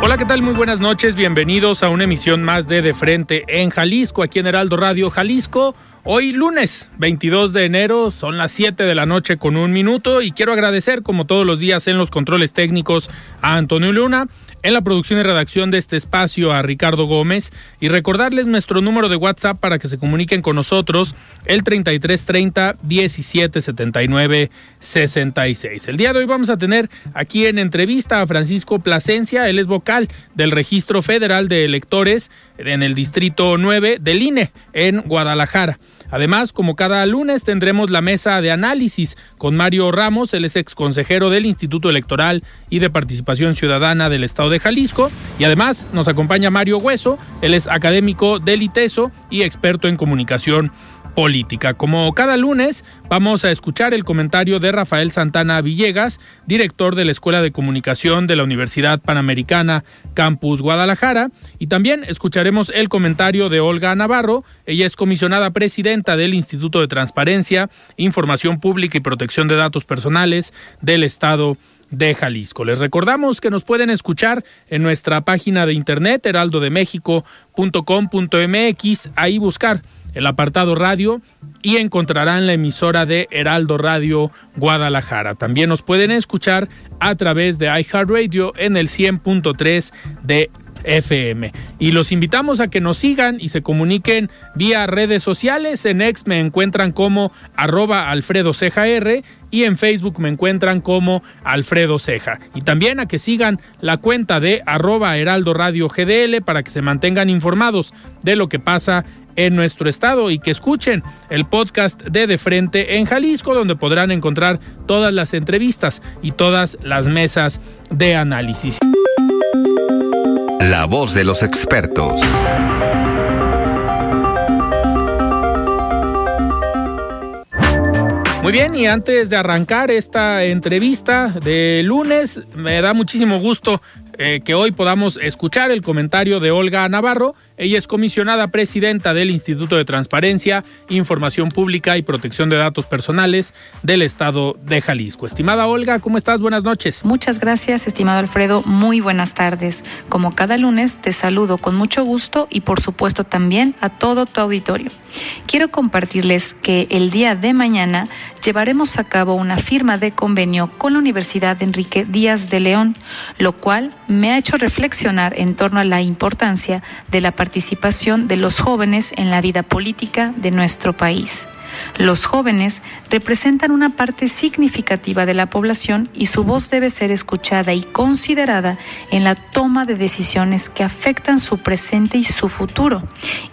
Hola, ¿qué tal? Muy buenas noches. Bienvenidos a una emisión más de De Frente en Jalisco, aquí en Heraldo Radio Jalisco. Hoy lunes 22 de enero, son las 7 de la noche con un minuto y quiero agradecer como todos los días en los controles técnicos a Antonio Luna, en la producción y redacción de este espacio a Ricardo Gómez y recordarles nuestro número de WhatsApp para que se comuniquen con nosotros el 3330 1779 66. El día de hoy vamos a tener aquí en entrevista a Francisco Plasencia, él es vocal del Registro Federal de Electores en el Distrito 9 del INE en Guadalajara. Además, como cada lunes, tendremos la mesa de análisis con Mario Ramos, él es ex consejero del Instituto Electoral y de Participación Ciudadana del Estado de Jalisco. Y además nos acompaña Mario Hueso, él es académico del ITESO y experto en comunicación política. Como cada lunes, vamos a escuchar el comentario de Rafael Santana Villegas, director de la Escuela de Comunicación de la Universidad Panamericana Campus Guadalajara, y también escucharemos el comentario de Olga Navarro, ella es comisionada presidenta del Instituto de Transparencia, Información Pública y Protección de Datos Personales del Estado de Jalisco. Les recordamos que nos pueden escuchar en nuestra página de internet heraldodemexico.com.mx, ahí buscar el apartado radio y encontrarán la emisora de Heraldo Radio Guadalajara. También nos pueden escuchar a través de iHeartRadio en el 100.3 de FM. Y los invitamos a que nos sigan y se comuniquen vía redes sociales. En X me encuentran como arroba Alfredo R y en Facebook me encuentran como Alfredo Ceja. Y también a que sigan la cuenta de arroba Heraldo Radio GDL para que se mantengan informados de lo que pasa en nuestro estado y que escuchen el podcast de De Frente en Jalisco, donde podrán encontrar todas las entrevistas y todas las mesas de análisis. La voz de los expertos. Muy bien, y antes de arrancar esta entrevista de lunes, me da muchísimo gusto eh, que hoy podamos escuchar el comentario de Olga Navarro. Ella es comisionada presidenta del Instituto de Transparencia, Información Pública y Protección de Datos Personales del Estado de Jalisco. Estimada Olga, ¿cómo estás? Buenas noches. Muchas gracias, estimado Alfredo. Muy buenas tardes. Como cada lunes, te saludo con mucho gusto y por supuesto también a todo tu auditorio. Quiero compartirles que el día de mañana llevaremos a cabo una firma de convenio con la Universidad Enrique Díaz de León, lo cual me ha hecho reflexionar en torno a la importancia de la participación de los jóvenes en la vida política de nuestro país. Los jóvenes representan una parte significativa de la población y su voz debe ser escuchada y considerada en la toma de decisiones que afectan su presente y su futuro.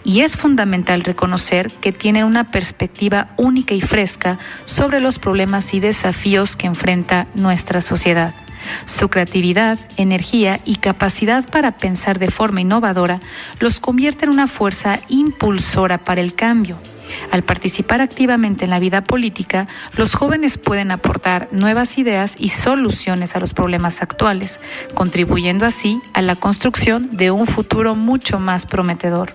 Y es fundamental reconocer que tienen una perspectiva única y fresca sobre los problemas y desafíos que enfrenta nuestra sociedad. Su creatividad, energía y capacidad para pensar de forma innovadora los convierte en una fuerza impulsora para el cambio. Al participar activamente en la vida política, los jóvenes pueden aportar nuevas ideas y soluciones a los problemas actuales, contribuyendo así a la construcción de un futuro mucho más prometedor.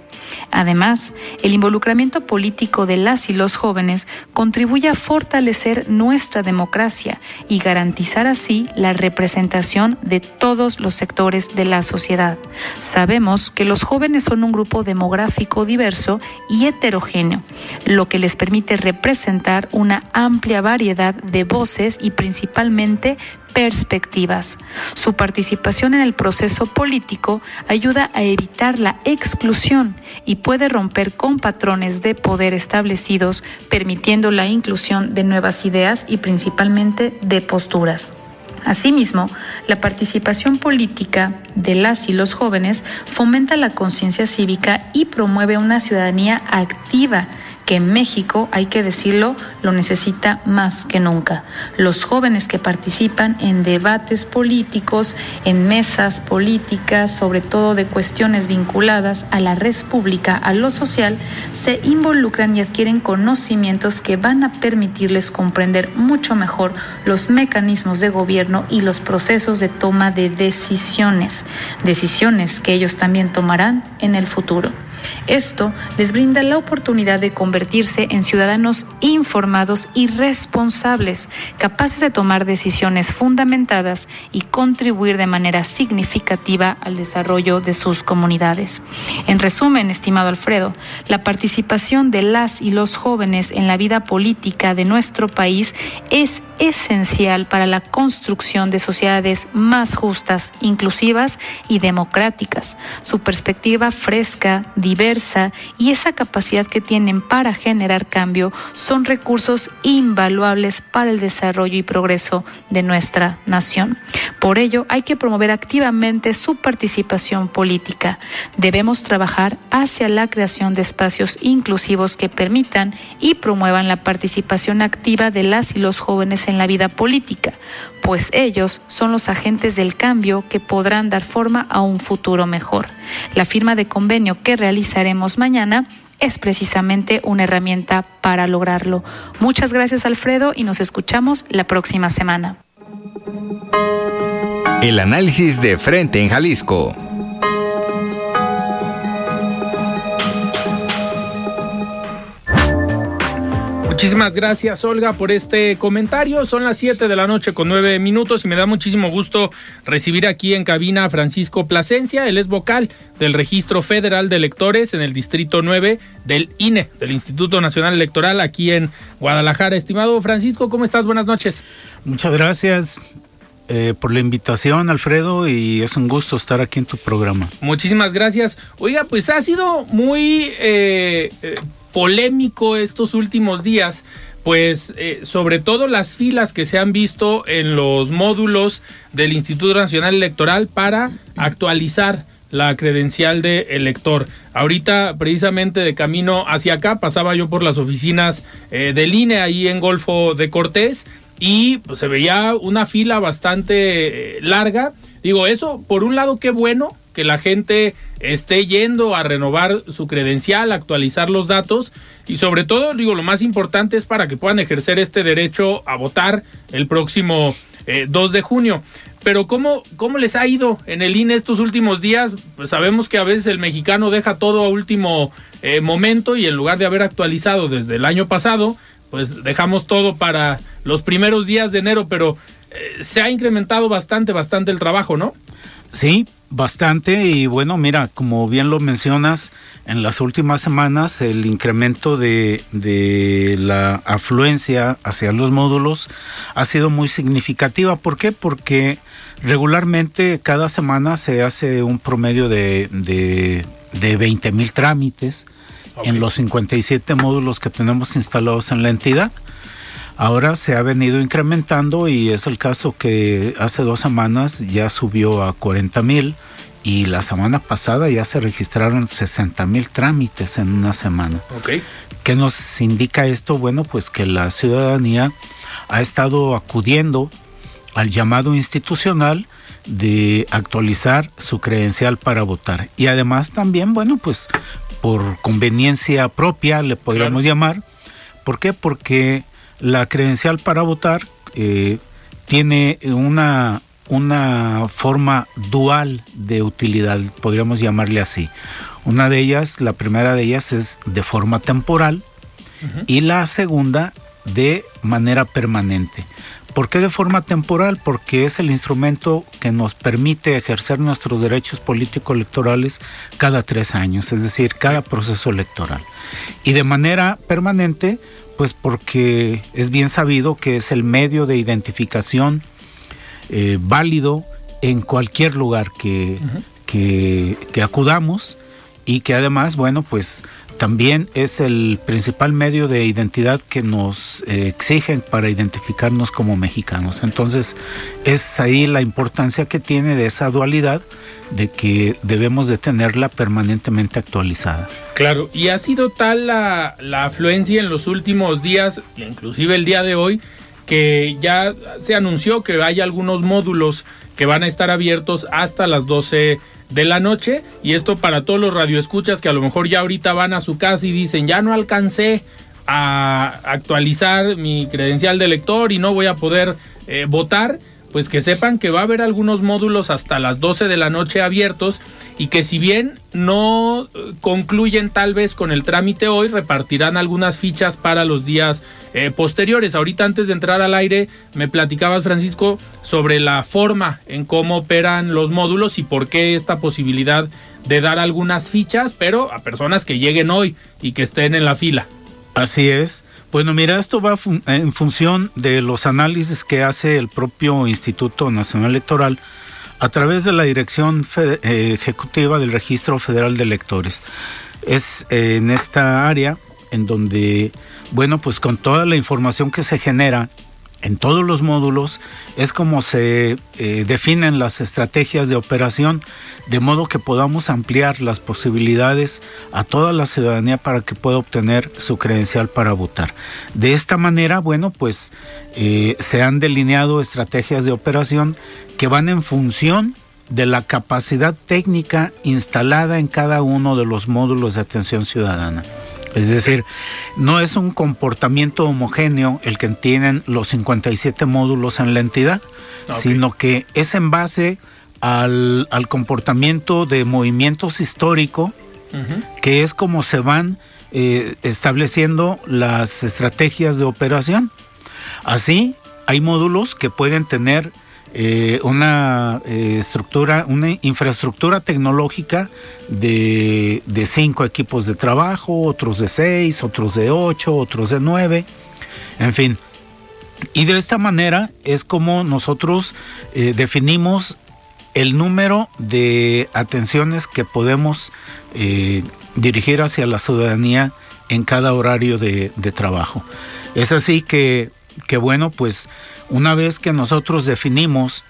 Además, el involucramiento político de las y los jóvenes contribuye a fortalecer nuestra democracia y garantizar así la representación de todos los sectores de la sociedad. Sabemos que los jóvenes son un grupo demográfico diverso y heterogéneo, lo que les permite representar una amplia variedad de voces y principalmente perspectivas. Su participación en el proceso político ayuda a evitar la exclusión y puede romper con patrones de poder establecidos, permitiendo la inclusión de nuevas ideas y principalmente de posturas. Asimismo, la participación política de las y los jóvenes fomenta la conciencia cívica y promueve una ciudadanía activa que México, hay que decirlo, lo necesita más que nunca. Los jóvenes que participan en debates políticos, en mesas políticas, sobre todo de cuestiones vinculadas a la red pública, a lo social, se involucran y adquieren conocimientos que van a permitirles comprender mucho mejor los mecanismos de gobierno y los procesos de toma de decisiones, decisiones que ellos también tomarán en el futuro. Esto les brinda la oportunidad de convertirse en ciudadanos informados y responsables, capaces de tomar decisiones fundamentadas y contribuir de manera significativa al desarrollo de sus comunidades. En resumen, estimado Alfredo, la participación de las y los jóvenes en la vida política de nuestro país es esencial para la construcción de sociedades más justas, inclusivas y democráticas. Su perspectiva fresca, y esa capacidad que tienen para generar cambio son recursos invaluables para el desarrollo y progreso de nuestra nación. Por ello, hay que promover activamente su participación política. Debemos trabajar hacia la creación de espacios inclusivos que permitan y promuevan la participación activa de las y los jóvenes en la vida política, pues ellos son los agentes del cambio que podrán dar forma a un futuro mejor. La firma de convenio que mañana es precisamente una herramienta para lograrlo. Muchas gracias Alfredo y nos escuchamos la próxima semana. El análisis de frente en Jalisco. Muchísimas gracias, Olga, por este comentario. Son las 7 de la noche con 9 minutos y me da muchísimo gusto recibir aquí en cabina a Francisco Plasencia. Él es vocal del Registro Federal de Electores en el Distrito 9 del INE, del Instituto Nacional Electoral, aquí en Guadalajara. Estimado Francisco, ¿cómo estás? Buenas noches. Muchas gracias. Eh, por la invitación, Alfredo, y es un gusto estar aquí en tu programa. Muchísimas gracias. Oiga, pues ha sido muy eh, eh, polémico estos últimos días, pues eh, sobre todo las filas que se han visto en los módulos del Instituto Nacional Electoral para actualizar la credencial de elector. Ahorita, precisamente de camino hacia acá, pasaba yo por las oficinas eh, del INE ahí en Golfo de Cortés y pues, se veía una fila bastante eh, larga. Digo, eso por un lado qué bueno que la gente esté yendo a renovar su credencial, actualizar los datos y sobre todo, digo, lo más importante es para que puedan ejercer este derecho a votar el próximo 2 de junio. Pero ¿cómo, ¿cómo les ha ido en el INE estos últimos días? Pues sabemos que a veces el mexicano deja todo a último eh, momento y en lugar de haber actualizado desde el año pasado, pues dejamos todo para los primeros días de enero, pero eh, se ha incrementado bastante, bastante el trabajo, ¿no? Sí, bastante y bueno, mira, como bien lo mencionas, en las últimas semanas el incremento de, de, la afluencia hacia los módulos ha sido muy significativa. ¿Por qué? Porque regularmente cada semana se hace un promedio de, de, de 20 mil trámites okay. en los 57 módulos que tenemos instalados en la entidad. Ahora se ha venido incrementando y es el caso que hace dos semanas ya subió a 40 mil y la semana pasada ya se registraron 60 mil trámites en una semana. Okay. ¿Qué nos indica esto? Bueno, pues que la ciudadanía ha estado acudiendo al llamado institucional de actualizar su credencial para votar. Y además también, bueno, pues por conveniencia propia le podríamos claro. llamar. ¿Por qué? Porque la credencial para votar eh, tiene una, una forma dual de utilidad, podríamos llamarle así. Una de ellas, la primera de ellas es de forma temporal y la segunda de manera permanente. ¿Por qué de forma temporal? Porque es el instrumento que nos permite ejercer nuestros derechos político-electorales cada tres años, es decir, cada proceso electoral. Y de manera permanente, pues porque es bien sabido que es el medio de identificación eh, válido en cualquier lugar que, que, que acudamos y que además, bueno, pues también es el principal medio de identidad que nos eh, exigen para identificarnos como mexicanos. Entonces, es ahí la importancia que tiene de esa dualidad de que debemos de tenerla permanentemente actualizada. Claro, y ha sido tal la, la afluencia en los últimos días, inclusive el día de hoy, que ya se anunció que hay algunos módulos que van a estar abiertos hasta las 12 de la noche y esto para todos los radioescuchas que a lo mejor ya ahorita van a su casa y dicen ya no alcancé a actualizar mi credencial de lector y no voy a poder eh, votar pues que sepan que va a haber algunos módulos hasta las 12 de la noche abiertos y que si bien no eh, concluyen tal vez con el trámite hoy, repartirán algunas fichas para los días eh, posteriores. Ahorita antes de entrar al aire me platicabas Francisco sobre la forma en cómo operan los módulos y por qué esta posibilidad de dar algunas fichas, pero a personas que lleguen hoy y que estén en la fila. Así es. Bueno, mira, esto va en función de los análisis que hace el propio Instituto Nacional Electoral a través de la Dirección eh, Ejecutiva del Registro Federal de Electores. Es eh, en esta área en donde, bueno, pues con toda la información que se genera en todos los módulos es como se eh, definen las estrategias de operación, de modo que podamos ampliar las posibilidades a toda la ciudadanía para que pueda obtener su credencial para votar. De esta manera, bueno, pues eh, se han delineado estrategias de operación que van en función de la capacidad técnica instalada en cada uno de los módulos de atención ciudadana. Es decir, no es un comportamiento homogéneo el que tienen los 57 módulos en la entidad, sino que es en base al, comportamiento de movimientos históricos, que es como se van eh, estableciendo las estrategias de operación. Así, hay módulos que pueden tener eh, una eh, estructura, una infraestructura tecnológica de, cinco equipos de trabajo, otros de seis, otros de ocho, otros de nueve, en fin. Y de esta manera es como nosotros eh, definimos el número de atenciones que podemos dirigir hacia la ciudadanía en cada horario de, de trabajo. Es así que, que bueno, pues una vez que nosotros definimos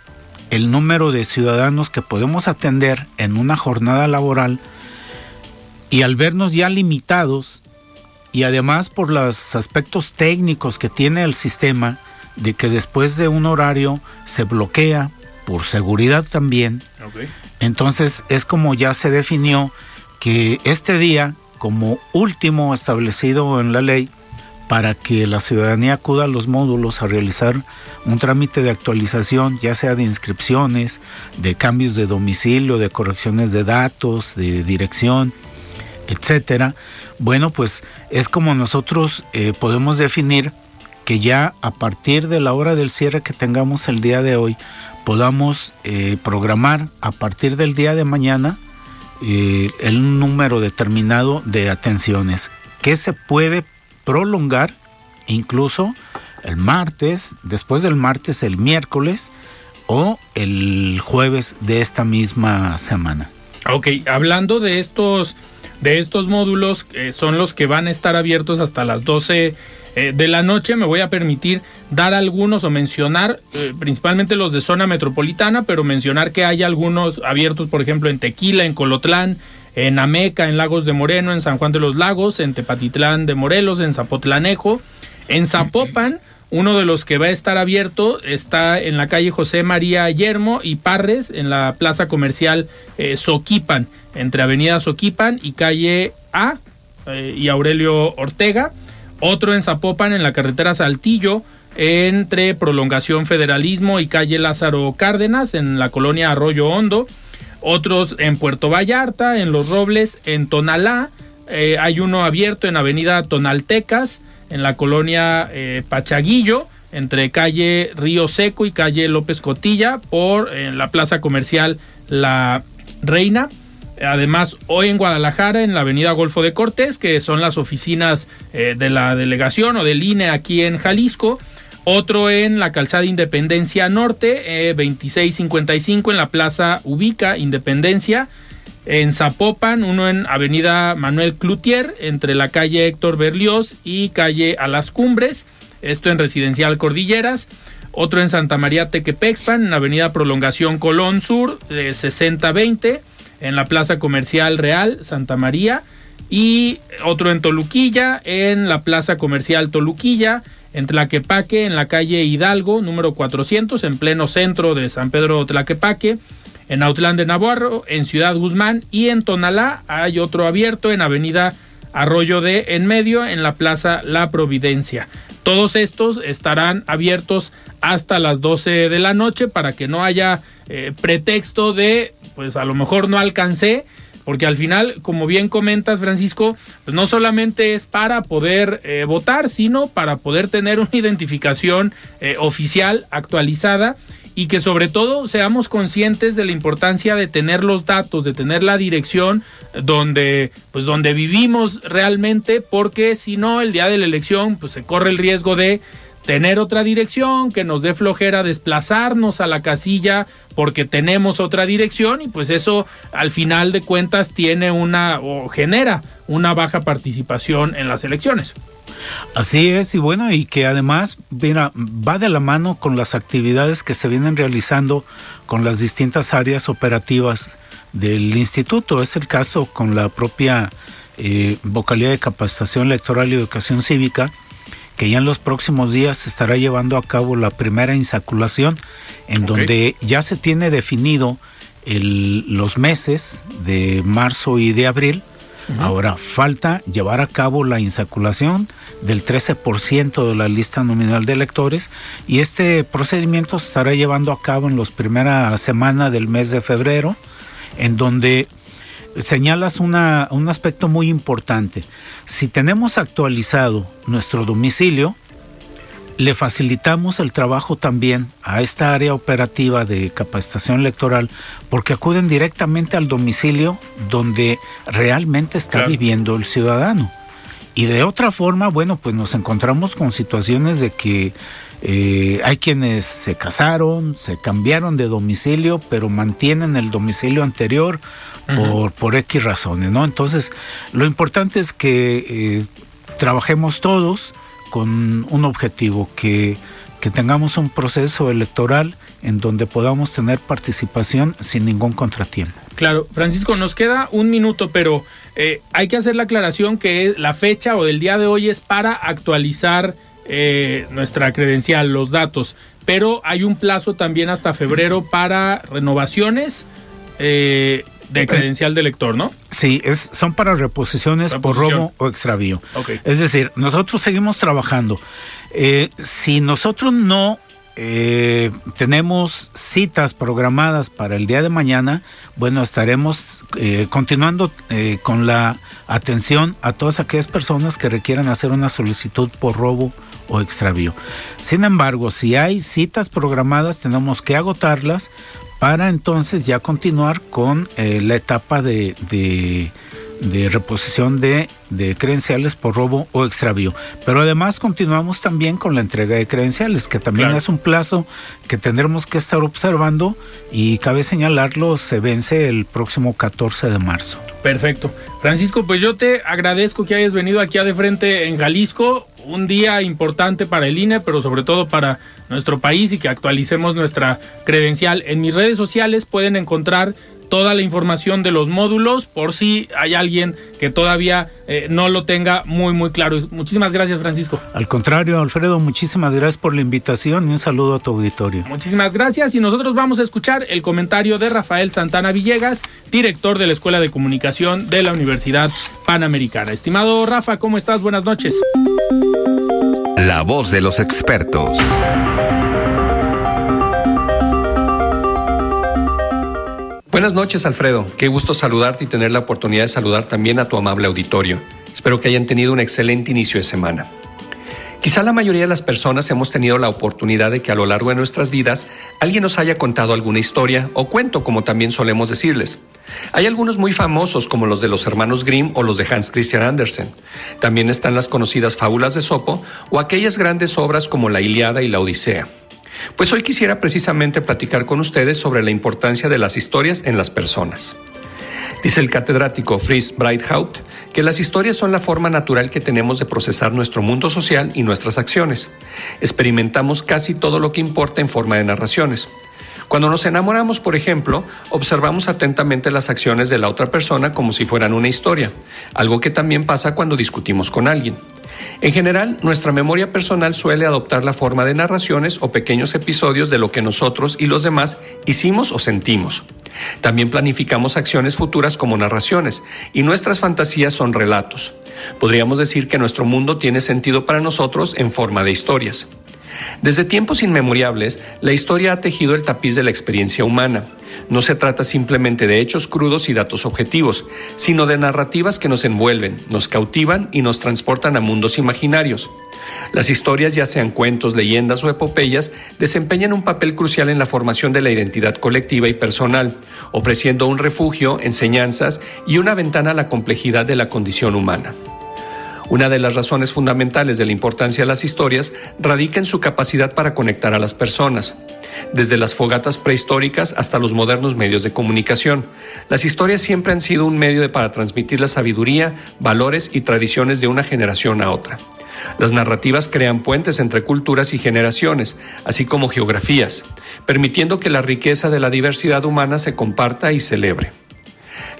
el número de ciudadanos que podemos atender en una jornada laboral y al vernos ya limitados y además por los aspectos técnicos que tiene el sistema de que después de un horario se bloquea por seguridad también, entonces es como ya se definió que este día como último establecido en la ley para que la ciudadanía acuda a los módulos a realizar un trámite de actualización, ya sea de inscripciones, de cambios de domicilio, de correcciones de datos, de dirección, etcétera. Bueno, pues es como nosotros eh, podemos definir que ya a partir de la hora del cierre que tengamos el día de hoy, podamos eh, programar a partir del día de mañana eh, el número determinado de atenciones que se puede prolongar incluso el martes, después del martes el miércoles o el jueves de esta misma semana. Ok, hablando de estos, de estos módulos, que son los que van a estar abiertos hasta las 12 eh, de la noche, me voy a permitir dar algunos o mencionar, eh, principalmente los de zona metropolitana, pero mencionar que hay algunos abiertos, por ejemplo, en Tequila, en Colotlán, en Ameca, en Lagos de Moreno, en San Juan de los Lagos, en Tepatitlán de Morelos, en Zapotlanejo, en Zapopan. Uno de los que va a estar abierto está en la calle José María Yermo y Parres, en la plaza comercial eh, Soquipan, entre Avenida Soquipan y calle A y Aurelio Ortega. Otro en Zapopan, en la carretera Saltillo, entre Prolongación Federalismo y calle Lázaro Cárdenas, en la colonia Arroyo Hondo otros en Puerto Vallarta, en Los Robles, en Tonalá, eh, hay uno abierto en Avenida Tonaltecas, en la colonia eh, Pachaguillo, entre calle Río Seco y calle López Cotilla, por en la plaza comercial La Reina. Además, hoy en Guadalajara, en la avenida Golfo de Cortés, que son las oficinas eh, de la delegación o del INE aquí en Jalisco. Otro en la calzada Independencia Norte, eh, 2655 en la plaza Ubica Independencia. En Zapopan, uno en Avenida Manuel Cloutier, entre la calle Héctor Berlioz y calle A las Cumbres, esto en Residencial Cordilleras. Otro en Santa María Tequepexpan, en Avenida Prolongación Colón Sur, de 6020, en la Plaza Comercial Real Santa María. Y otro en Toluquilla, en la Plaza Comercial Toluquilla, en Tlaquepaque, en la calle Hidalgo, número 400, en pleno centro de San Pedro Tlaquepaque en Autlán de Navarro, en Ciudad Guzmán y en Tonalá hay otro abierto en Avenida Arroyo de En Medio, en la Plaza La Providencia. Todos estos estarán abiertos hasta las 12 de la noche para que no haya eh, pretexto de, pues a lo mejor no alcancé, porque al final, como bien comentas, Francisco, pues no solamente es para poder eh, votar, sino para poder tener una identificación eh, oficial actualizada y que sobre todo seamos conscientes de la importancia de tener los datos, de tener la dirección donde pues donde vivimos realmente, porque si no el día de la elección pues se corre el riesgo de tener otra dirección, que nos dé flojera desplazarnos a la casilla porque tenemos otra dirección y pues eso al final de cuentas tiene una o genera una baja participación en las elecciones. Así es, y bueno, y que además mira, va de la mano con las actividades que se vienen realizando con las distintas áreas operativas del instituto. Es el caso con la propia eh, vocalidad de capacitación electoral y educación cívica, que ya en los próximos días se estará llevando a cabo la primera insaculación, en donde ya se tiene definido el, los meses de marzo y de abril. Ahora falta llevar a cabo la insaculación del 13% de la lista nominal de electores y este procedimiento se estará llevando a cabo en las primeras semanas del mes de febrero, en donde señalas una, un aspecto muy importante. Si tenemos actualizado nuestro domicilio, le facilitamos el trabajo también a esta área operativa de capacitación electoral porque acuden directamente al domicilio donde realmente está Claro. viviendo el ciudadano. Y de otra forma, bueno, pues nos encontramos con situaciones de que eh, hay quienes se casaron, se cambiaron de domicilio, pero mantienen el domicilio anterior por, por X razones, ¿no? Entonces, lo importante es que eh, trabajemos todos con un objetivo, que, que tengamos un proceso electoral en donde podamos tener participación sin ningún contratiempo. Claro, Francisco, nos queda un minuto, pero eh, hay que hacer la aclaración que la fecha o del día de hoy es para actualizar eh, nuestra credencial, los datos, pero hay un plazo también hasta febrero para renovaciones eh, de credencial de lector, ¿no? Sí, es, son para reposiciones por robo o extravío. Es decir, nosotros seguimos trabajando. Eh, si nosotros no eh, tenemos citas programadas para el día de mañana, bueno, estaremos eh, continuando eh, con la atención a todas aquellas personas que requieran hacer una solicitud por robo o extravío. Sin embargo, si hay citas programadas, tenemos que agotarlas para entonces ya continuar con eh, la etapa de, de- de reposición de, de credenciales por robo o extravío. Pero además continuamos también con la entrega de credenciales, que también Claro. es un plazo que tendremos que estar observando y cabe señalarlo, se vence el próximo 14 de marzo. Perfecto. Francisco, pues yo te agradezco que hayas venido aquí a de frente en Jalisco, un día importante para el INE, pero sobre todo para nuestro país y que actualicemos nuestra credencial. En mis redes sociales pueden encontrar toda la información de los módulos por si hay alguien que todavía eh, no lo tenga muy muy claro. Muchísimas gracias Francisco. Al contrario, Alfredo, muchísimas gracias por la invitación y un saludo a tu auditorio. Muchísimas gracias y nosotros vamos a escuchar el comentario de Rafael Santana Villegas, director de la Escuela de Comunicación de la Universidad Panamericana. Estimado Rafa, ¿cómo estás? Buenas noches. La voz de los expertos. Buenas noches, Alfredo. Qué gusto saludarte y tener la oportunidad de saludar también a tu amable auditorio. Espero que hayan tenido un excelente inicio de semana. Quizá la mayoría de las personas hemos tenido la oportunidad de que a lo largo de nuestras vidas alguien nos haya contado alguna historia o cuento, como también solemos decirles. Hay algunos muy famosos como los de los hermanos Grimm o los de Hans Christian Andersen. También están las conocidas fábulas de Sopo o aquellas grandes obras como la Iliada y la Odisea. Pues hoy quisiera precisamente platicar con ustedes sobre la importancia de las historias en las personas. Dice el catedrático Fritz Breithaupt que las historias son la forma natural que tenemos de procesar nuestro mundo social y nuestras acciones. Experimentamos casi todo lo que importa en forma de narraciones. Cuando nos enamoramos, por ejemplo, observamos atentamente las acciones de la otra persona como si fueran una historia, algo que también pasa cuando discutimos con alguien. En general, nuestra memoria personal suele adoptar la forma de narraciones o pequeños episodios de lo que nosotros y los demás hicimos o sentimos. También planificamos acciones futuras como narraciones y nuestras fantasías son relatos. Podríamos decir que nuestro mundo tiene sentido para nosotros en forma de historias. Desde tiempos inmemoriales, la historia ha tejido el tapiz de la experiencia humana. No se trata simplemente de hechos crudos y datos objetivos, sino de narrativas que nos envuelven, nos cautivan y nos transportan a mundos imaginarios. Las historias, ya sean cuentos, leyendas o epopeyas, desempeñan un papel crucial en la formación de la identidad colectiva y personal, ofreciendo un refugio, enseñanzas y una ventana a la complejidad de la condición humana. Una de las razones fundamentales de la importancia de las historias radica en su capacidad para conectar a las personas. Desde las fogatas prehistóricas hasta los modernos medios de comunicación, las historias siempre han sido un medio para transmitir la sabiduría, valores y tradiciones de una generación a otra. Las narrativas crean puentes entre culturas y generaciones, así como geografías, permitiendo que la riqueza de la diversidad humana se comparta y celebre.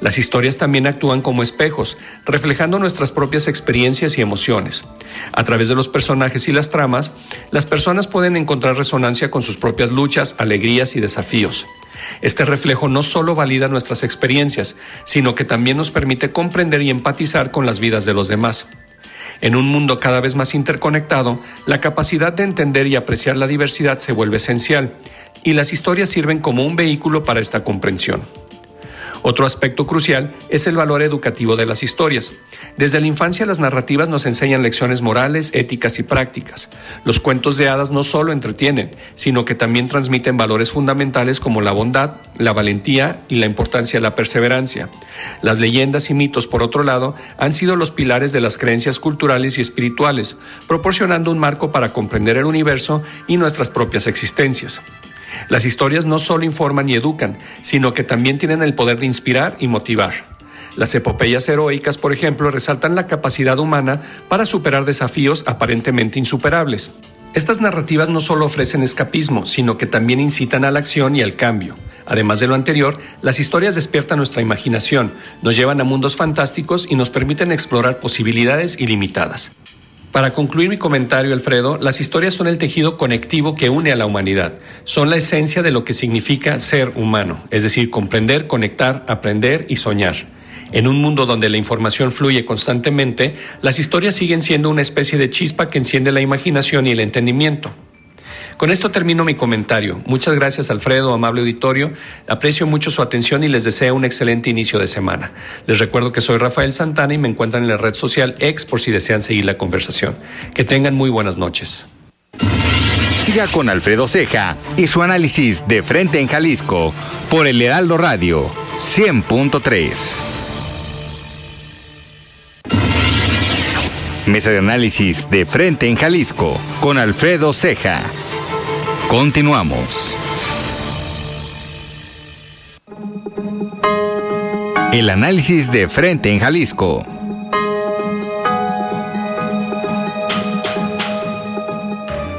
Las historias también actúan como espejos, reflejando nuestras propias experiencias y emociones. A través de los personajes y las tramas, las personas pueden encontrar resonancia con sus propias luchas, alegrías y desafíos. Este reflejo no solo valida nuestras experiencias, sino que también nos permite comprender y empatizar con las vidas de los demás. En un mundo cada vez más interconectado, la capacidad de entender y apreciar la diversidad se vuelve esencial, y las historias sirven como un vehículo para esta comprensión. Otro aspecto crucial es el valor educativo de las historias. Desde la infancia las narrativas nos enseñan lecciones morales, éticas y prácticas. Los cuentos de hadas no solo entretienen, sino que también transmiten valores fundamentales como la bondad, la valentía y la importancia de la perseverancia. Las leyendas y mitos, por otro lado, han sido los pilares de las creencias culturales y espirituales, proporcionando un marco para comprender el universo y nuestras propias existencias. Las historias no solo informan y educan, sino que también tienen el poder de inspirar y motivar. Las epopeyas heroicas, por ejemplo, resaltan la capacidad humana para superar desafíos aparentemente insuperables. Estas narrativas no solo ofrecen escapismo, sino que también incitan a la acción y al cambio. Además de lo anterior, las historias despiertan nuestra imaginación, nos llevan a mundos fantásticos y nos permiten explorar posibilidades ilimitadas. Para concluir mi comentario, Alfredo, las historias son el tejido conectivo que une a la humanidad. Son la esencia de lo que significa ser humano, es decir, comprender, conectar, aprender y soñar. En un mundo donde la información fluye constantemente, las historias siguen siendo una especie de chispa que enciende la imaginación y el entendimiento. Con esto termino mi comentario. Muchas gracias Alfredo, amable auditorio. Aprecio mucho su atención y les deseo un excelente inicio de semana. Les recuerdo que soy Rafael Santana y me encuentran en la red social X por si desean seguir la conversación. Que tengan muy buenas noches. Siga con Alfredo Ceja y su análisis de frente en Jalisco por el Heraldo Radio 100.3. Mesa de análisis de frente en Jalisco con Alfredo Ceja. Continuamos. El análisis de frente en Jalisco.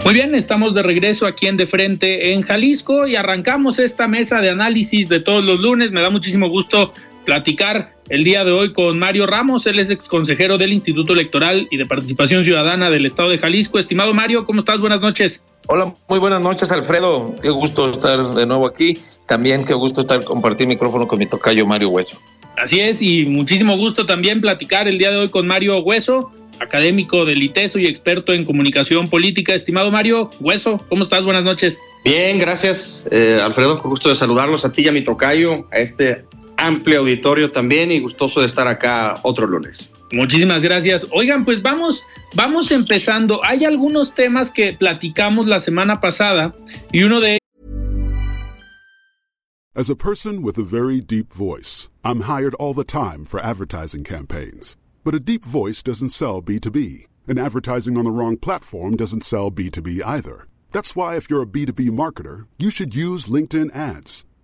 Muy bien, estamos de regreso aquí en De Frente en Jalisco y arrancamos esta mesa de análisis de todos los lunes. Me da muchísimo gusto platicar el día de hoy con Mario Ramos, él es ex consejero del Instituto Electoral y de Participación Ciudadana del Estado de Jalisco. Estimado Mario, ¿cómo estás? Buenas noches. Hola, muy buenas noches, Alfredo. Qué gusto estar de nuevo aquí. También qué gusto estar compartir micrófono con mi tocayo Mario Hueso. Así es, y muchísimo gusto también platicar el día de hoy con Mario Hueso. académico del ITESO y experto en comunicación política. Estimado Mario Hueso, ¿cómo estás? Buenas noches. Bien, gracias, eh, Alfredo. Con gusto de saludarlos a ti y a mi tocayo, a este amplio auditorio también y gustoso de estar acá otro lunes. Muchísimas gracias. Oigan, pues vamos, vamos empezando. Hay algunos temas que platicamos la semana pasada y uno de As a person with a very deep voice, I'm hired all the time for advertising campaigns. But a deep voice doesn't sell B2B, and advertising on the wrong platform doesn't sell B2B either. That's why if you're a B2B marketer, you should use LinkedIn ads.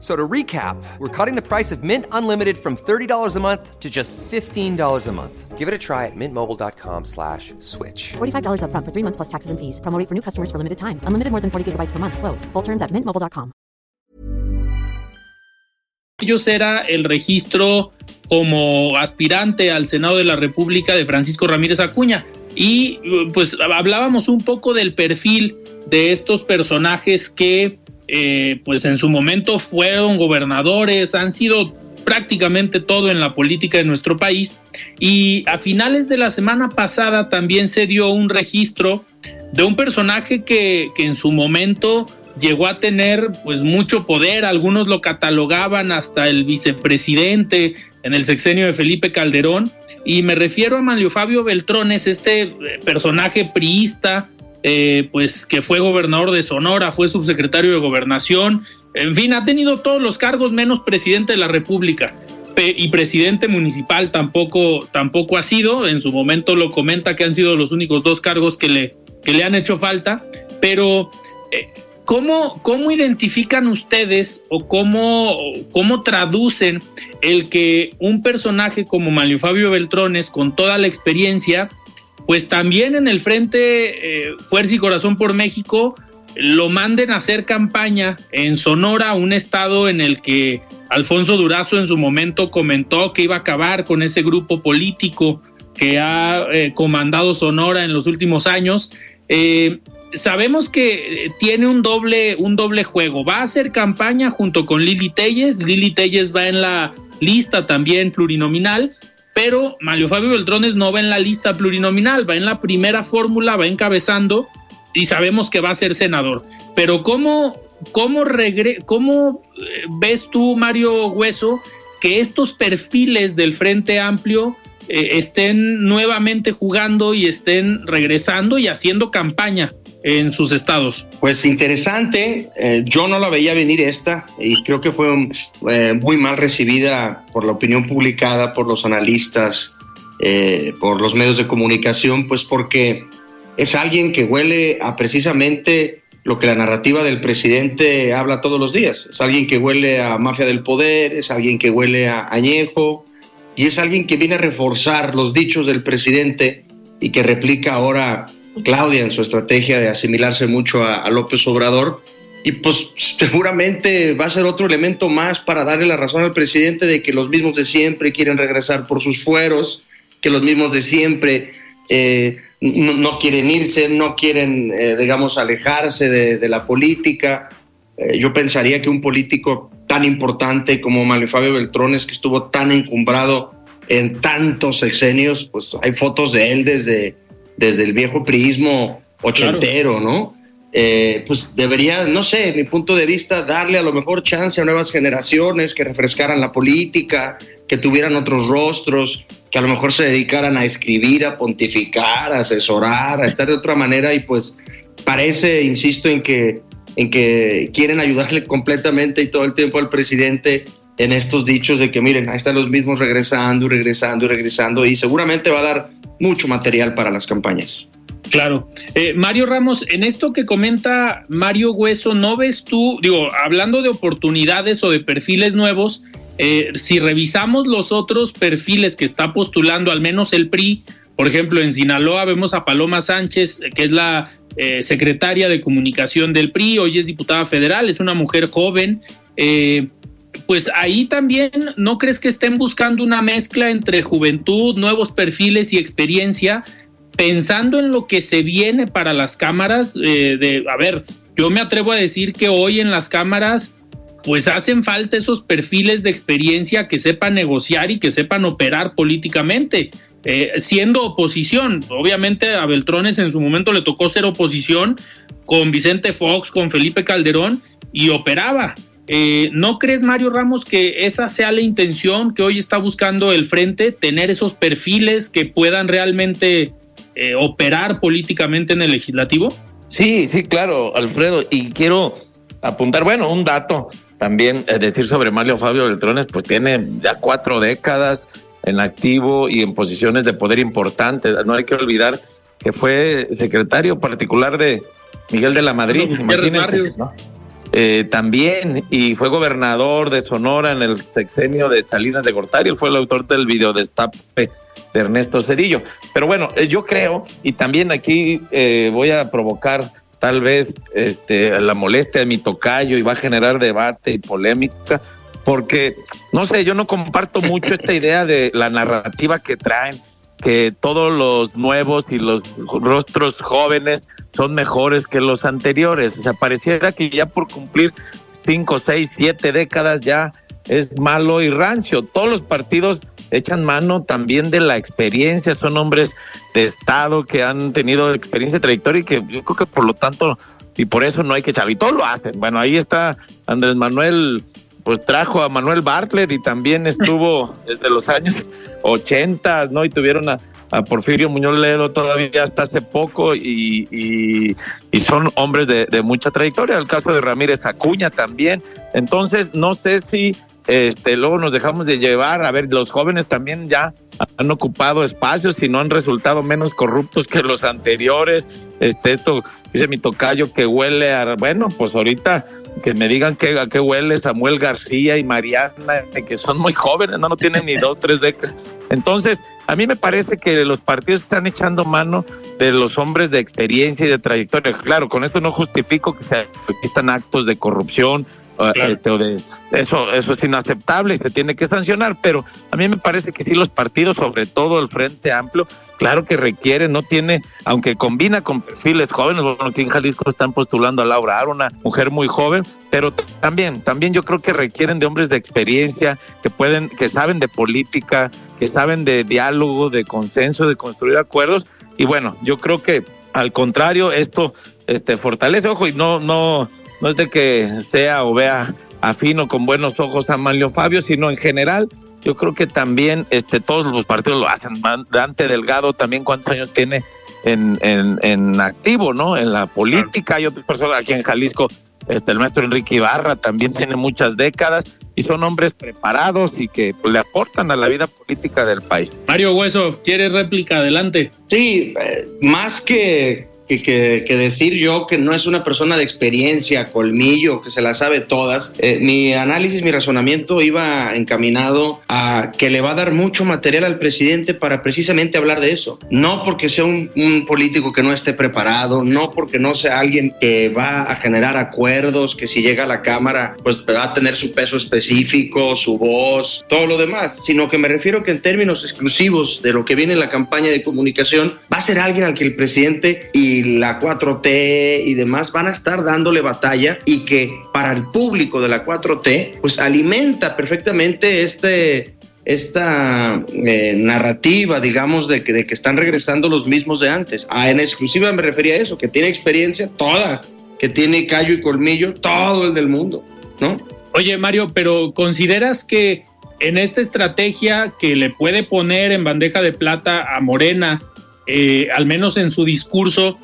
So to recap, we're cutting the price of Mint Unlimited from $30 a month to just $15 a month. Give it a try at mintmobile.com slash switch. $45 upfront for three months plus taxes and fees. Promo rate for new customers for limited time. Unlimited more than 40 gigabytes per month. Slows. Full terms at mintmobile.com. ellos era el registro como aspirante al Senado de la República de Francisco Ramírez Acuña. Y pues hablábamos un poco del perfil de estos personajes que eh, pues en su momento fueron gobernadores, han sido prácticamente todo en la política de nuestro país. Y a finales de la semana pasada también se dio un registro de un personaje que, que en su momento llegó a tener pues mucho poder, algunos lo catalogaban hasta el vicepresidente en el sexenio de Felipe Calderón, y me refiero a Manlio Fabio Beltrones, este eh, personaje priista, eh, pues que fue gobernador de Sonora, fue subsecretario de gobernación, en fin, ha tenido todos los cargos menos presidente de la República. Y presidente municipal tampoco, tampoco ha sido, en su momento lo comenta que han sido los únicos dos cargos que le, que le han hecho falta, pero eh, ¿Cómo, ¿Cómo identifican ustedes o cómo, cómo traducen el que un personaje como Manlio Fabio Beltrones, con toda la experiencia, pues también en el frente eh, Fuerza y Corazón por México, lo manden a hacer campaña en Sonora, un estado en el que Alfonso Durazo en su momento comentó que iba a acabar con ese grupo político que ha eh, comandado Sonora en los últimos años. Eh, sabemos que tiene un doble, un doble juego. Va a hacer campaña junto con Lili Telles. Lili Telles va en la lista también plurinominal, pero Mario Fabio Beltrones no va en la lista plurinominal, va en la primera fórmula, va encabezando y sabemos que va a ser senador. Pero ¿cómo, cómo, eh, ves tú, Mario Hueso, que estos perfiles del Frente Amplio eh, estén nuevamente jugando y estén regresando y haciendo campaña en sus estados. Pues interesante, eh, yo no la veía venir esta y creo que fue eh, muy mal recibida por la opinión publicada, por los analistas, eh, por los medios de comunicación, pues porque es alguien que huele a precisamente lo que la narrativa del presidente habla todos los días. Es alguien que huele a mafia del poder, es alguien que huele a añejo y es alguien que viene a reforzar los dichos del presidente y que replica ahora Claudia en su estrategia de asimilarse mucho a, López Obrador. Y pues seguramente va a ser otro elemento más para darle la razón al presidente de que los mismos de siempre quieren regresar por sus fueros, que los mismos de siempre eh, no, quieren irse, no quieren, eh, digamos, alejarse de, la política. Eh, yo pensaría que un político tan importante como Mario Fabio Beltrones, que estuvo tan encumbrado en tantos sexenios, pues hay fotos de él desde desde el viejo priismo ochentero, claro. ¿no? eh, pues debería, no sé, mi punto de vista, darle a lo mejor chance a nuevas generaciones que refrescaran la política, que tuvieran otros rostros, que a lo mejor se dedicaran a escribir, a pontificar, a asesorar, a estar de otra manera y pues parece, insisto, en que, en que quieren ayudarle completamente y todo el tiempo al presidente en estos dichos de que miren, ahí están los mismos regresando y regresando y regresando y seguramente va a dar mucho material para las campañas. Claro. Eh, Mario Ramos, en esto que comenta Mario Hueso, ¿no ves tú, digo, hablando de oportunidades o de perfiles nuevos, eh, si revisamos los otros perfiles que está postulando, al menos el PRI, por ejemplo, en Sinaloa vemos a Paloma Sánchez, que es la eh, secretaria de comunicación del PRI, hoy es diputada federal, es una mujer joven. Pues ahí también, ¿no crees que estén buscando una mezcla entre juventud, nuevos perfiles y experiencia? pensando en lo que se viene para las cámaras, eh, de, a ver, yo me atrevo a decir que hoy en las cámaras, pues hacen falta esos perfiles de experiencia que sepan negociar y que sepan operar políticamente. Eh, siendo oposición, obviamente a Beltrones en su momento le tocó ser oposición con Vicente Fox, con Felipe Calderón y operaba. Eh, ¿No crees, Mario Ramos, que esa sea la intención que hoy está buscando el frente, tener esos perfiles que puedan realmente eh, operar políticamente en el legislativo? Sí, sí, claro, Alfredo. Y quiero apuntar, bueno, un dato también, es decir, sobre Mario Fabio Beltrones, pues tiene ya cuatro décadas en activo y en posiciones de poder importantes. No hay que olvidar que fue secretario particular de Miguel de la Madrid. Eh, también, y fue gobernador de Sonora en el sexenio de Salinas de Gortari, él fue el autor del video destape de Ernesto Cedillo. Pero bueno, eh, yo creo, y también aquí eh, voy a provocar tal vez este, la molestia de mi tocayo y va a generar debate y polémica, porque, no sé, yo no comparto mucho esta idea de la narrativa que traen, que todos los nuevos y los rostros jóvenes son mejores que los anteriores. O sea, pareciera que ya por cumplir cinco, seis, siete décadas ya es malo y rancio. Todos los partidos echan mano también de la experiencia, son hombres de Estado que han tenido experiencia, trayectoria y que yo creo que por lo tanto, y por eso no hay que echar, y todos lo hacen. Bueno, ahí está Andrés Manuel, pues trajo a Manuel Bartlett y también estuvo desde los años 80, ¿no? Y tuvieron a, Porfirio Muñoz Ledo todavía hasta hace poco y, son hombres de, de, mucha trayectoria. El caso de Ramírez Acuña también. Entonces, no sé si este, luego nos dejamos de llevar, a ver, los jóvenes también ya han ocupado espacios y no han resultado menos corruptos que los anteriores. Este, esto dice mi tocayo que huele a, bueno, pues ahorita que me digan que, a qué huele Samuel García y Mariana, que son muy jóvenes, no, no tienen ni dos, tres décadas. Entonces, a mí me parece que los partidos están echando mano de los hombres de experiencia y de trayectoria. Claro, con esto no justifico que se repitan actos de corrupción este, eso, eso es inaceptable y se tiene que sancionar, pero a mí me parece que sí los partidos, sobre todo el Frente Amplio, claro que requiere, no tiene, aunque combina con perfiles jóvenes, bueno, aquí en Jalisco están postulando a Laura Ar, una mujer muy joven, pero también, también yo creo que requieren de hombres de experiencia, que pueden, que saben de política, que saben de diálogo, de consenso, de construir acuerdos, y bueno, yo creo que al contrario, esto este fortalece, ojo, y no, no, no es de que sea o vea afino con buenos ojos a Manlio Fabio, sino en general, yo creo que también este, todos los partidos lo hacen. Dante Delgado también cuántos años tiene en, en, activo, ¿no? En la política. Hay otras personas aquí en Jalisco, este, el maestro Enrique Ibarra también tiene muchas décadas y son hombres preparados y que pues, le aportan a la vida política del país. Mario Hueso, ¿quieres réplica? Adelante. Sí, eh, más que que, decir yo que no es una persona de experiencia, colmillo, que se la sabe todas. Eh, mi análisis, mi razonamiento iba encaminado a que le va a dar mucho material al presidente para precisamente hablar de eso. No porque sea un, político que no esté preparado, no porque no sea alguien que va a generar acuerdos, que si llega a la Cámara, pues va a tener su peso específico, su voz, todo lo demás, sino que me refiero que en términos exclusivos de lo que viene en la campaña de comunicación, va a ser alguien al que el presidente y la 4T y demás van a estar dándole batalla y que para el público de la 4T pues alimenta perfectamente este esta eh, narrativa, digamos, de que, de que están regresando los mismos de antes. Ah, en exclusiva me refería a eso, que tiene experiencia toda que tiene callo y colmillo, todo el del mundo, ¿no? Oye, Mario, pero ¿consideras que en esta estrategia que le puede poner en bandeja de plata a Morena, eh, al menos en su discurso,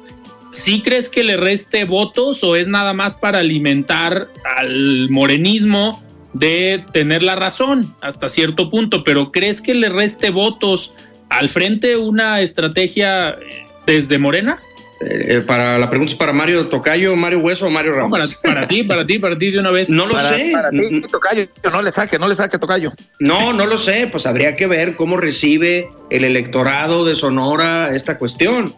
¿sí crees que le reste votos o es nada más para alimentar al morenismo de tener la razón hasta cierto punto? Pero ¿crees que le reste votos al frente una estrategia eh, desde Morena? Eh, para la pregunta es para Mario Tocayo, Mario Hueso o Mario Ramos. para, para, ti, para ti, para ti de una vez. No lo para, sé. Para ti, Tocayo, no le saque, no le saque Tocayo. No, no lo sé. Pues habría que ver cómo recibe el electorado de Sonora esta cuestión.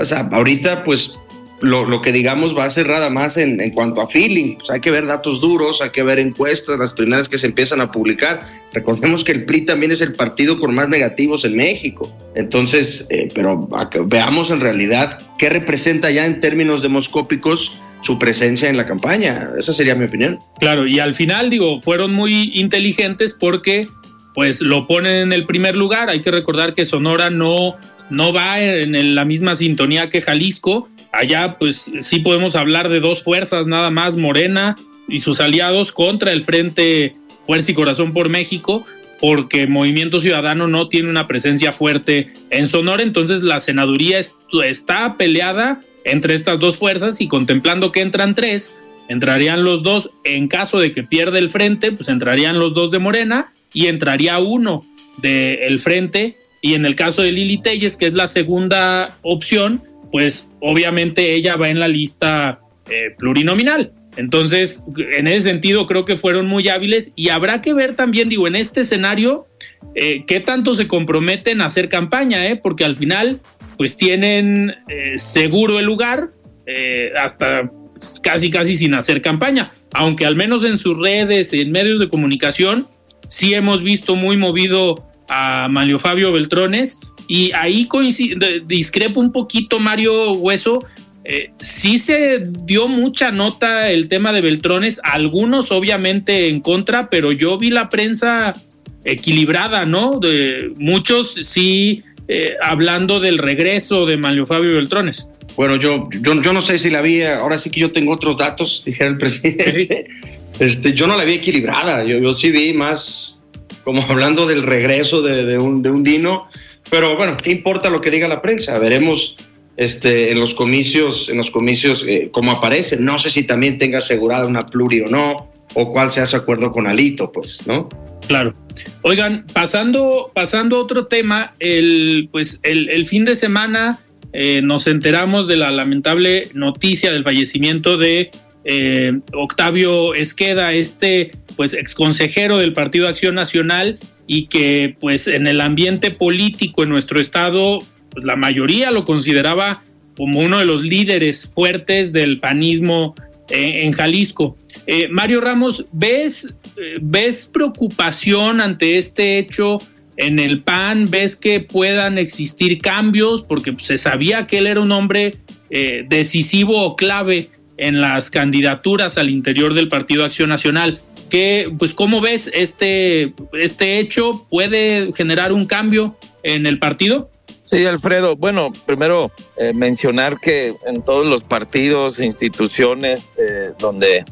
O sea, ahorita pues lo, que digamos va a ser nada más en, en cuanto a feeling. Pues hay que ver datos duros, hay que ver encuestas, las primeras que se empiezan a publicar. Recordemos que el PRI también es el partido con más negativos en México. Entonces, eh, pero veamos en realidad qué representa ya en términos demoscópicos su presencia en la campaña. Esa sería mi opinión. Claro, y al final, digo, fueron muy inteligentes porque pues lo ponen en el primer lugar. Hay que recordar que Sonora no, no va en la misma sintonía que Jalisco. Allá pues sí podemos hablar de dos fuerzas nada más, Morena y sus aliados contra el Frente Fuerza y Corazón por México, porque Movimiento Ciudadano no tiene una presencia fuerte en Sonora, entonces la senaduría está peleada entre estas dos fuerzas y contemplando que entran tres, entrarían los dos, en caso de que pierda el frente, pues entrarían los dos de Morena y entraría uno del frente y en el caso de Lili Telles, que es la segunda opción, pues obviamente ella va en la lista eh, plurinominal. Entonces, en ese sentido, creo que fueron muy hábiles y habrá que ver también, digo, en este escenario, eh, qué tanto se comprometen a hacer campaña, ¿eh? porque al final, pues tienen eh, seguro el lugar hasta casi, casi sin hacer campaña, aunque al menos en sus redes, en medios de comunicación, sí hemos visto muy movido a Mario Fabio Beltrones y ahí discrepo un poquito, Mario Hueso, eh, sí se dio mucha nota el tema de Beltrones, algunos obviamente en contra, pero yo vi la prensa equilibrada, ¿no? De muchos sí eh, hablando del regreso de Mario Fabio Beltrones. Bueno, yo, yo, yo no sé si la vi, ahora sí que yo tengo otros datos, dijera el presidente. Este, yo no la vi equilibrada, yo, yo sí vi más como hablando del regreso de, un, de un Dino, pero bueno, ¿qué importa lo que diga la prensa? Veremos este, en los comicios, en los comicios eh, cómo aparece. No sé si también tenga asegurada una pluri o no, o cuál sea su acuerdo con Alito, pues, ¿no? Claro. Oigan, pasando, pasando a otro tema, el, pues el, el fin de semana eh, nos enteramos de la lamentable noticia del fallecimiento de eh, Octavio Esqueda, este pues exconsejero del Partido Acción Nacional y que pues en el ambiente político en nuestro estado pues, la mayoría lo consideraba como uno de los líderes fuertes del panismo en, en Jalisco. Eh, Mario Ramos, ¿ves, eh, ¿ves preocupación ante este hecho en el PAN? ¿Ves que puedan existir cambios? Porque pues, se sabía que él era un hombre eh, decisivo o clave en las candidaturas al interior del Partido Acción Nacional. ¿Qué, pues, ¿Cómo ves este, este hecho? ¿Puede generar un cambio en el partido? Sí, Alfredo. Bueno, primero eh, mencionar que en todos los partidos, instituciones eh, donde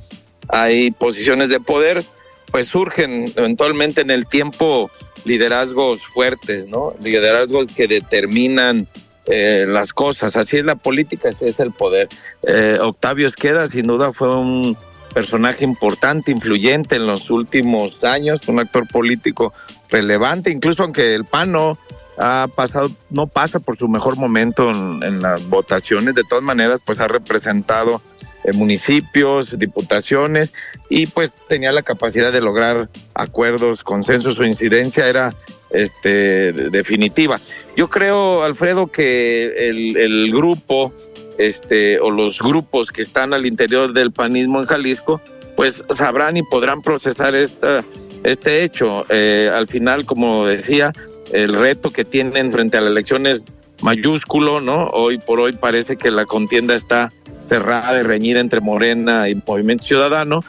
hay posiciones de poder, pues surgen eventualmente en el tiempo liderazgos fuertes, ¿no? Liderazgos que determinan eh, las cosas. Así es la política, ese es el poder. Eh, Octavio Esqueda, sin duda, fue un personaje importante, influyente en los últimos años, un actor político relevante, incluso aunque el PAN no ha pasado, no pasa por su mejor momento en, en las votaciones, de todas maneras, pues ha representado eh, municipios, diputaciones y pues tenía la capacidad de lograr acuerdos, consensos, su incidencia era este, definitiva. Yo creo, Alfredo, que el, grupo este, o los grupos que están al interior del panismo en Jalisco, pues sabrán y podrán procesar esta, este hecho. Eh, al final, como decía, el reto que tienen frente a la elección es mayúsculo, ¿no? Hoy por hoy parece que la contienda está cerrada y reñida entre Morena y Movimiento Ciudadano.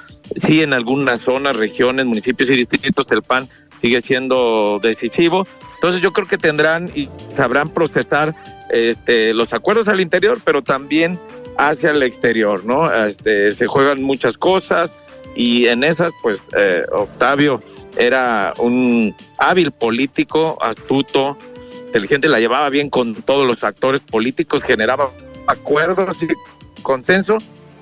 Sí, en algunas zonas, regiones, municipios y distritos el PAN sigue siendo decisivo. Entonces yo creo que tendrán y sabrán procesar este, los acuerdos al interior, pero también hacia el exterior, ¿no? Este, se juegan muchas cosas y en esas, pues, eh, Octavio era un hábil político, astuto, inteligente, la llevaba bien con todos los actores políticos, generaba acuerdos y consenso.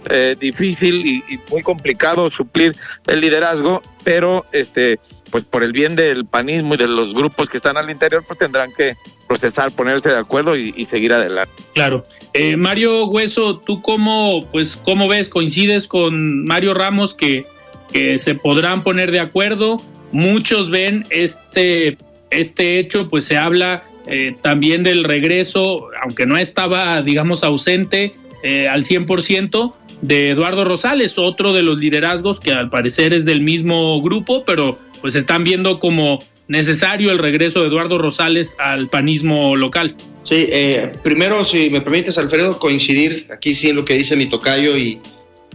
Eh, difícil y, y muy complicado suplir el liderazgo, pero este, pues por el bien del panismo y de los grupos que están al interior, pues tendrán que procesar, ponerse de acuerdo y, seguir adelante. Claro. Eh, Mario Hueso, ¿tú cómo, pues, cómo ves? ¿Coincides con Mario Ramos que, que se podrán poner de acuerdo? Muchos ven este, este hecho, pues se habla eh, también del regreso, aunque no estaba, digamos, ausente eh, al 100%, de Eduardo Rosales, otro de los liderazgos que al parecer es del mismo grupo, pero pues están viendo como necesario el regreso de Eduardo Rosales al panismo local. Sí, eh, primero, si me permites, Alfredo, coincidir aquí sí en lo que dice mi tocayo y,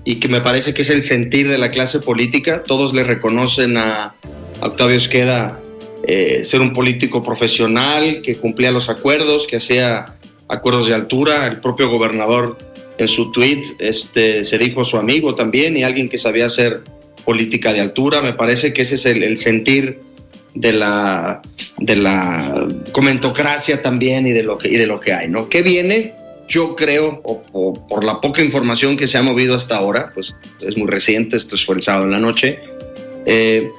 que me parece que es el sentir de la clase política. Todos le reconocen a, a Octavio Esqueda eh, ser un político profesional, que cumplía los acuerdos, que hacía acuerdos de altura. El propio gobernador en su tweet este, se dijo su amigo también y alguien que sabía hacer política de altura. Me parece que ese es el, el sentir de la, de la comentocracia también y de lo que, y de lo que hay, ¿no? ¿Qué viene? Yo creo, o, o, por la poca información que se ha movido hasta ahora, pues es muy reciente, esto fue el sábado en la noche, eh,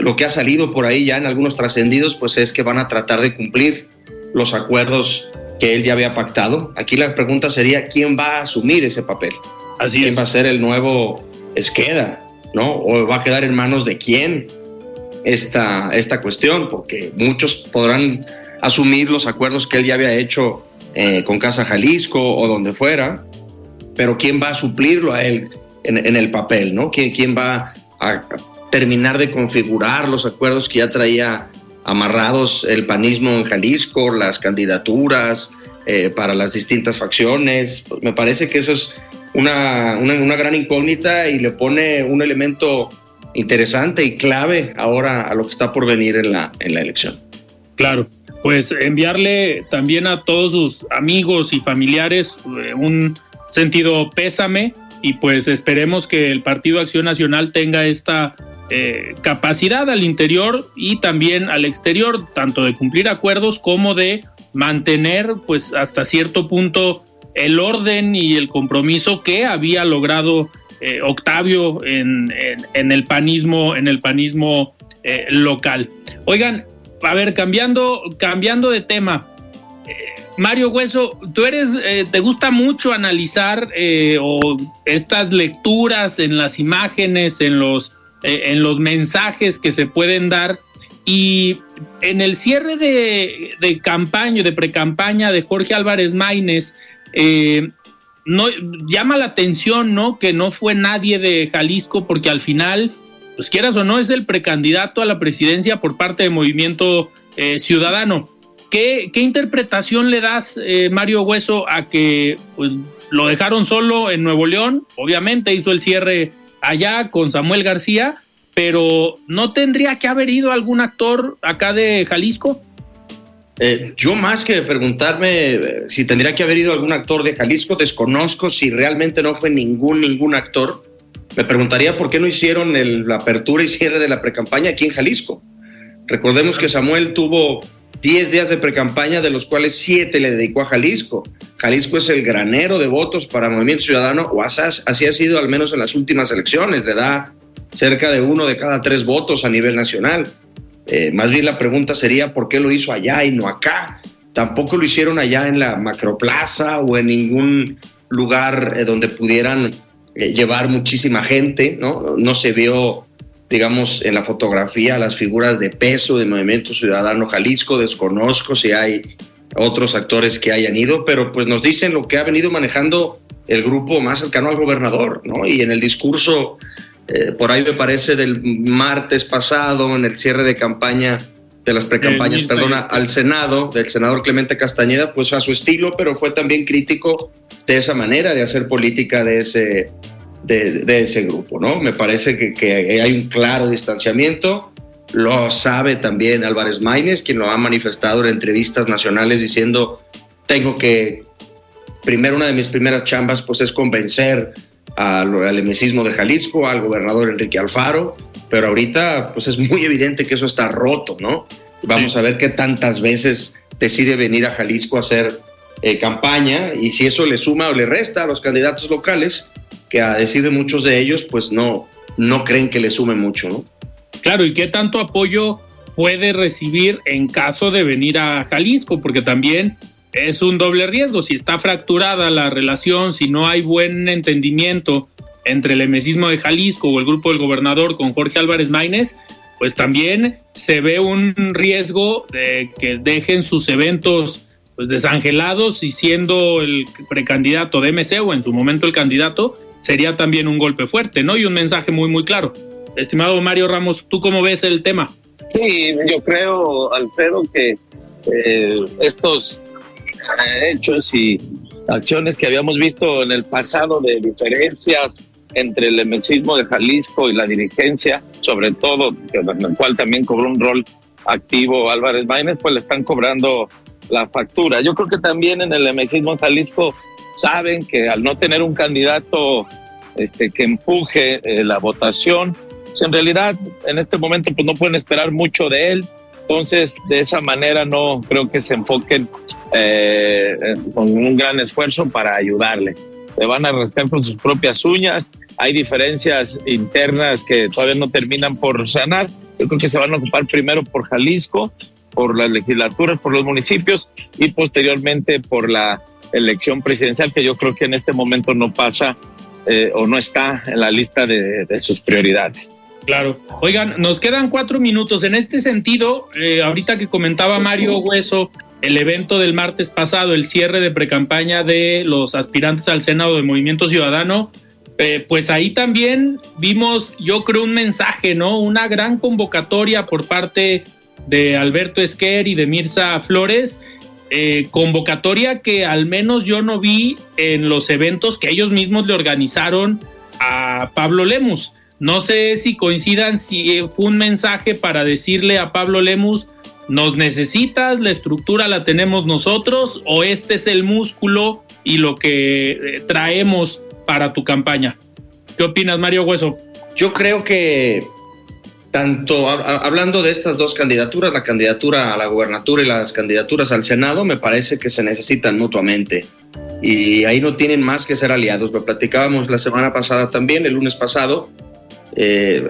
lo que ha salido por ahí ya en algunos trascendidos, pues es que van a tratar de cumplir los acuerdos que él ya había pactado. Aquí la pregunta sería, ¿quién va a asumir ese papel? Así ¿Quién es. va a ser el nuevo Esqueda? ¿No? ¿O va a quedar en manos de quién esta, esta cuestión? Porque muchos podrán asumir los acuerdos que él ya había hecho eh, con Casa Jalisco o donde fuera, pero ¿quién va a suplirlo a él en, el papel? ¿no? ¿Quién, ¿Quién va a terminar de configurar los acuerdos que ya traía amarrados el panismo en Jalisco, las candidaturas eh, para las distintas facciones. Me parece que eso es una, una, una, gran incógnita y le pone un elemento interesante y clave ahora a lo que está por venir en la, en la elección. Claro, pues enviarle también a todos sus amigos y familiares eh, un sentido pésame y pues esperemos que el Partido Acción Nacional tenga esta eh, capacidad al interior y también al exterior, tanto de cumplir acuerdos como de mantener pues hasta cierto punto el orden y el compromiso que había logrado eh, Octavio en, en, el panismo, en el panismo eh, local. Oigan, a ver, cambiando, cambiando de tema. Eh, Mario Hueso, tú eres, te gusta mucho analizar estas lecturas en las imágenes, en los en los mensajes que se pueden dar. Y en el cierre de, de campaña, de precampaña de Jorge Álvarez Maínez, eh, no, llama la atención, ¿no? Que no fue nadie de Jalisco, porque al final, pues quieras o no, es el precandidato a la presidencia por parte de Movimiento eh, Ciudadano. ¿Qué, ¿Qué, interpretación le das, eh, Mario Hueso, a que pues, lo dejaron solo en Nuevo León? Obviamente hizo el cierre allá con Samuel García, pero ¿no tendría que haber ido algún actor acá de Jalisco? Eh, yo más que preguntarme eh, si tendría que haber ido algún actor de Jalisco, desconozco si realmente no fue ningún, ningún actor. Me preguntaría por qué no hicieron la apertura y cierre de la precampaña aquí en Jalisco. Recordemos que Samuel tuvo 10 días de precampaña, de los cuales 7 le dedicó a Jalisco. Jalisco es el granero de votos para Movimiento Ciudadano, o así ha sido al menos en las últimas elecciones, le da cerca de uno de cada tres votos a nivel nacional. Eh, más bien la pregunta sería por qué lo hizo allá y no acá. Tampoco lo hicieron allá en la macroplaza o en ningún lugar eh, donde pudieran eh, llevar muchísima gente, ¿no? No se vio, digamos, en la fotografía las figuras de peso del Movimiento Ciudadano Jalisco. Desconozco si hay otros actores que hayan ido, pero pues nos dicen lo que ha venido manejando el grupo más cercano al gobernador, ¿no? Y en el discurso eh, por ahí me parece del martes pasado, en el cierre de campaña de las precampañas, perdona, al Senado, del senador Clemente Castañeda, pues a su estilo, pero fue también crítico de esa manera de hacer política de ese, de, de ese grupo, ¿no? Me parece que, que, hay un claro distanciamiento, lo sabe también Álvarez Maínez, quien lo ha manifestado en entrevistas nacionales diciendo, tengo que primero una de mis primeras chambas pues es convencer al, al de Jalisco, al gobernador Enrique Alfaro, pero ahorita pues es muy evidente que eso está roto, ¿no? Vamos a ver qué tantas veces decide venir a Jalisco a hacer eh, campaña y si eso le suma o le resta a los candidatos locales, que a decir de muchos de ellos, pues no, no creen que le sume mucho, ¿no? Claro, ¿y qué tanto apoyo puede recibir en caso de venir a Jalisco? Porque también es un doble riesgo. Si está fracturada la relación, si no hay buen entendimiento entre el emesismo de Jalisco o el grupo del gobernador con Jorge Álvarez Maínez, pues también se ve un riesgo de que dejen sus eventos pues desangelados y siendo el precandidato de MC o en su momento el candidato, sería también un golpe fuerte, ¿no? Y un mensaje muy, muy claro. Estimado Mario Ramos, ¿tú cómo ves el tema? Sí, yo creo, Alfredo, que eh, estos hechos y acciones que habíamos visto en el pasado de diferencias entre el emesismo de Jalisco y la dirigencia, sobre todo, en el cual también cobró un rol activo Álvarez Maínez, pues le están cobrando la factura. Yo creo que también en el emesismo de Jalisco saben que al no tener un candidato este, que empuje eh, la votación, pues en realidad en este momento pues no pueden esperar mucho de él. Entonces, de esa manera no creo que se enfoquen eh, con un gran esfuerzo para ayudarle. Le van a arrastrar con sus propias uñas. Hay diferencias internas que todavía no terminan por sanar. Yo creo que se van a ocupar primero por Jalisco, por las legislaturas, por los municipios y posteriormente por la elección presidencial, que yo creo que en este momento no pasa eh, o no está en la lista de, sus prioridades. Claro. Oigan, nos quedan cuatro minutos. En este sentido, eh, ahorita que comentaba Mario Hueso el evento del martes pasado, el cierre de precampaña de los aspirantes al Senado de Movimiento Ciudadano, eh, pues ahí también vimos, yo creo, un mensaje, ¿no? Una gran convocatoria por parte de Alberto Esquer y de Mirza Flores eh, convocatoria que al menos yo no vi en los eventos que ellos mismos le organizaron a Pablo Lemus. No sé si coincidan, si fue un mensaje para decirle a Pablo Lemus, nos necesitas, la estructura la tenemos nosotros o este es el músculo y lo que eh, traemos para tu campaña. ¿Qué opinas, Mario Hueso? Yo creo que tanto hablando de estas dos candidaturas, la candidatura a la gubernatura y las candidaturas al Senado, me parece que se necesitan mutuamente. Y ahí no tienen más que ser aliados. Lo platicábamos la semana pasada también, el lunes pasado. Eh,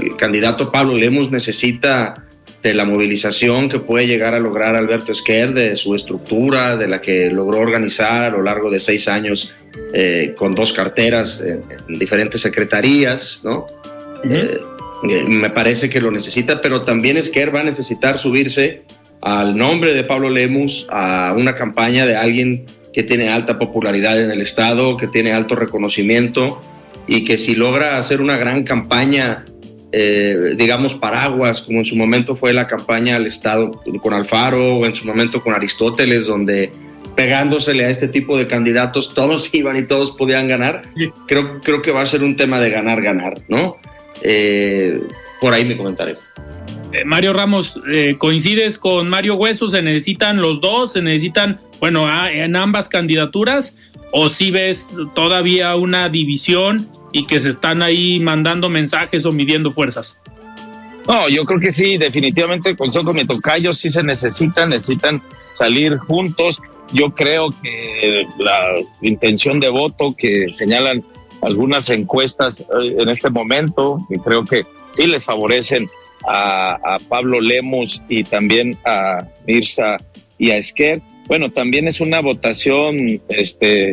el candidato Pablo Lemos necesita de la movilización que puede llegar a lograr Alberto Esquer, de su estructura, de la que logró organizar a lo largo de seis años eh, con dos carteras en, en diferentes secretarías, ¿no? Uh -huh. eh, me parece que lo necesita, pero también Esquer va a necesitar subirse al nombre de Pablo Lemus a una campaña de alguien que tiene alta popularidad en el Estado, que tiene alto reconocimiento y que si logra hacer una gran campaña, eh, digamos, paraguas, como en su momento fue la campaña al Estado con Alfaro o en su momento con Aristóteles, donde pegándosele a este tipo de candidatos todos iban y todos podían ganar, creo, creo que va a ser un tema de ganar, ganar, ¿no? Eh, por ahí mi comentario. Eh, Mario Ramos, eh, ¿coincides con Mario Hueso? ¿Se necesitan los dos? ¿Se necesitan, bueno, a, en ambas candidaturas? ¿O si ves todavía una división y que se están ahí mandando mensajes o midiendo fuerzas? No, yo creo que sí, definitivamente con Soco Tocayo sí se necesitan, necesitan salir juntos. Yo creo que la intención de voto que señalan algunas encuestas eh, en este momento y creo que sí les favorecen a, a, Pablo Lemus y también a Mirza y a Esquer. Bueno, también es una votación este,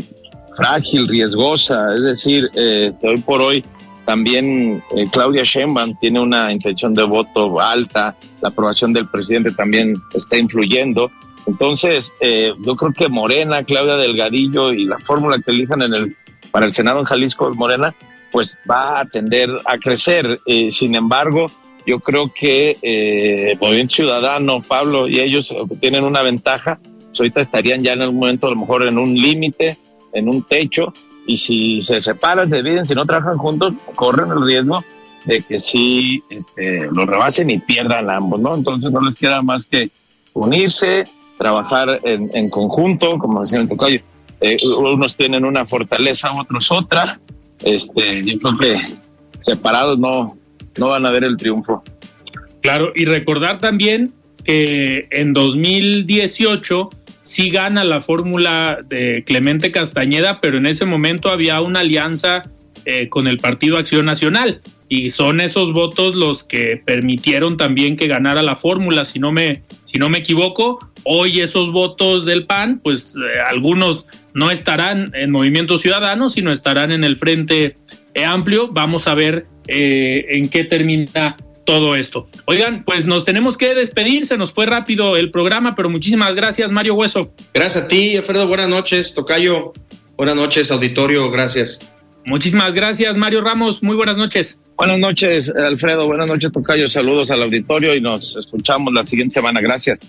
frágil, riesgosa, es decir, eh, hoy por hoy también eh, Claudia Sheinbaum tiene una intención de voto alta, la aprobación del presidente también está influyendo. Entonces, eh, yo creo que Morena, Claudia Delgadillo y la fórmula que elijan el para el Senado en Jalisco Morena, pues va a tender a crecer. Eh, sin embargo, yo creo que eh, Movimiento Ciudadano, Pablo y ellos tienen una ventaja. Pues ahorita estarían ya en un momento, a lo mejor, en un límite, en un techo, y si se separan, se dividen, si no trabajan juntos, corren el riesgo de que sí este, lo rebasen y pierdan ambos, ¿no? Entonces no les queda más que unirse, trabajar en, en conjunto, como decía el tocayo, eh, unos tienen una fortaleza, otros otra. Este, yo creo que separados no, no van a ver el triunfo. Claro, y recordar también que en 2018 sí gana la fórmula de Clemente Castañeda, pero en ese momento había una alianza eh, con el Partido Acción Nacional y son esos votos los que permitieron también que ganara la fórmula, si no me, si no me equivoco. Hoy esos votos del PAN, pues eh, algunos no estarán en Movimiento Ciudadano, sino estarán en el Frente Amplio. Vamos a ver eh, en qué termina todo esto. Oigan, pues nos tenemos que despedir, se nos fue rápido el programa, pero muchísimas gracias, Mario Hueso. Gracias a ti, Alfredo, buenas noches, Tocayo, buenas noches, auditorio, gracias. Muchísimas gracias, Mario Ramos, muy buenas noches. Buenas noches, Alfredo, buenas noches, Tocayo, saludos al auditorio y nos escuchamos la siguiente semana, gracias.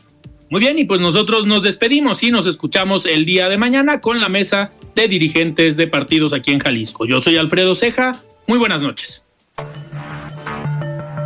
Muy bien, y pues nosotros nos despedimos y nos escuchamos el día de mañana con la mesa de dirigentes de partidos aquí en Jalisco. Yo soy Alfredo Ceja, muy buenas noches.